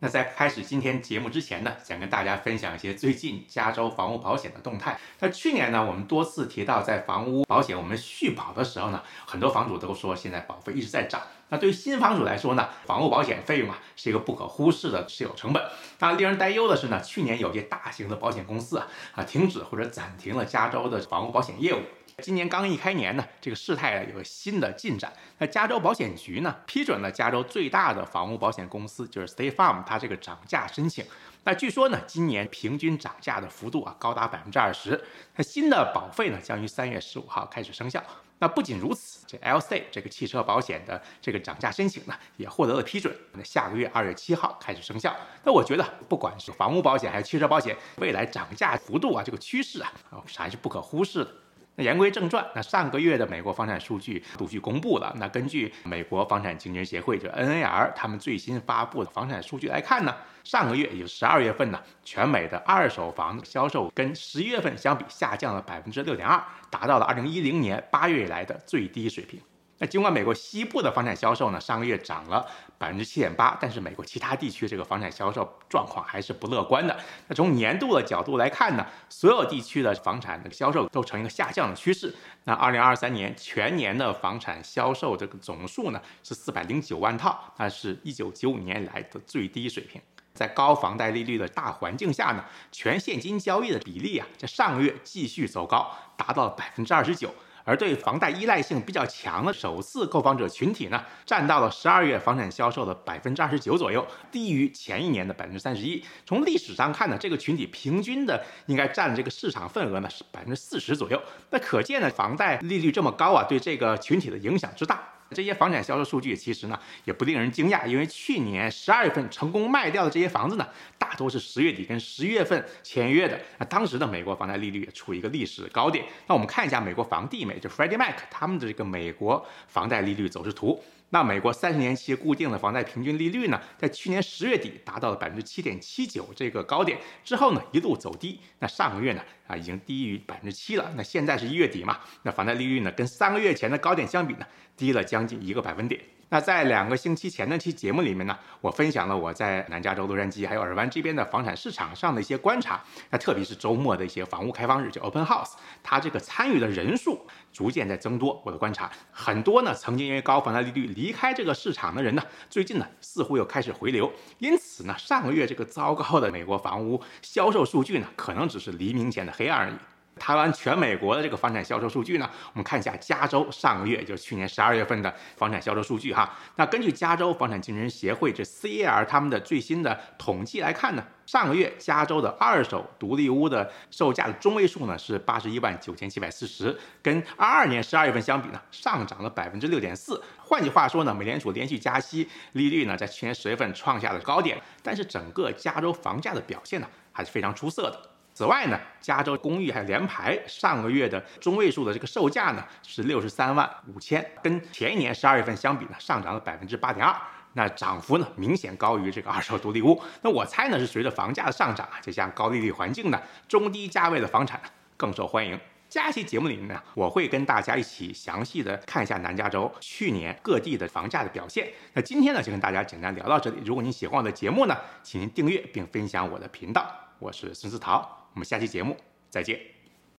那在开始今天节目之前呢，想跟大家分享一些最近加州房屋保险的动态。那去年呢，我们多次提到，在房屋保险我们续保的时候呢，很多房主都说现在保费一直在涨。那对于新房主来说呢，房屋保险费用啊是一个不可忽视的持有成本。那令人担忧的是呢，去年有些大型的保险公司啊啊停止或者暂停了加州的房屋保险业务。今年刚一开年呢，这个事态有个新的进展。那加州保险局呢批准了加州最大的房屋保险公司，就是 State Farm，它这个涨价申请。那据说呢，今年平均涨价的幅度啊高达百分之二十。那新的保费呢将于三月十五号开始生效。那不仅如此，这 L C 这个汽车保险的这个涨价申请呢也获得了批准。那下个月二月七号开始生效。那我觉得，不管是房屋保险还是汽车保险，未来涨价幅度啊这个趋势啊还是不可忽视的。那言归正传，那上个月的美国房产数据陆续公布了。那根据美国房产经纪人协会就 NAR 他们最新发布的房产数据来看呢，上个月也就十二月份呢，全美的二手房销售跟十一月份相比下降了百分之六点二，达到了二零一零年八月以来的最低水平。那尽管美国西部的房产销售呢上个月涨了百分之七点八，但是美国其他地区这个房产销售状况还是不乐观的。那从年度的角度来看呢，所有地区的房产的销售都呈一个下降的趋势。那二零二三年全年的房产销售这个总数呢是四百零九万套，那是一九九五年以来的最低水平。在高房贷利率的大环境下呢，全现金交易的比例啊，在上个月继续走高，达到了百分之二十九。而对房贷依赖性比较强的首次购房者群体呢，占到了十二月房产销售的百分之二十九左右，低于前一年的百分之三十一。从历史上看呢，这个群体平均的应该占这个市场份额呢是百分之四十左右。那可见呢，房贷利率这么高啊，对这个群体的影响之大。这些房产销售数据其实呢也不令人惊讶，因为去年十二月份成功卖掉的这些房子呢，大多是十月底跟十一月份签约的。那当时的美国房贷利率也处于一个历史高点。那我们看一下美国房地美，就 Freddie Mac 他们的这个美国房贷利率走势图。那美国三十年期固定的房贷平均利率呢，在去年十月底达到了百分之七点七九这个高点之后呢，一路走低。那上个月呢，啊已经低于百分之七了。那现在是一月底嘛，那房贷利率呢，跟三个月前的高点相比呢，低了将近一个百分点。那在两个星期前那期节目里面呢，我分享了我在南加州洛杉矶还有尔湾这边的房产市场上的一些观察。那特别是周末的一些房屋开放日，就 Open House，它这个参与的人数逐渐在增多。我的观察，很多呢曾经因为高房贷利率离开这个市场的人呢，最近呢似乎又开始回流。因此呢，上个月这个糟糕的美国房屋销售数据呢，可能只是黎明前的黑暗而已。台湾全美国的这个房产销售数据呢，我们看一下加州上个月，就是去年十二月份的房产销售数据哈。那根据加州房产经纪人协会这 CER 他们的最新的统计来看呢，上个月加州的二手独立屋的售价的中位数呢是八十一万九千七百四十，跟二二年十二月份相比呢，上涨了百分之六点四。换句话说呢，美联储连续加息，利率呢在去年十月份创下了高点，但是整个加州房价的表现呢还是非常出色的。此外呢，加州公寓还有联排上个月的中位数的这个售价呢是六十三万五千，跟前一年十二月份相比呢上涨了百分之八点二，那涨幅呢明显高于这个二手独立屋。那我猜呢是随着房价的上涨啊，这像高利率环境呢，中低价位的房产更受欢迎。下期节目里面呢，我会跟大家一起详细的看一下南加州去年各地的房价的表现。那今天呢就跟大家简单聊到这里。如果您喜欢我的节目呢，请您订阅并分享我的频道。我是孙思桃。我们下期节目再见。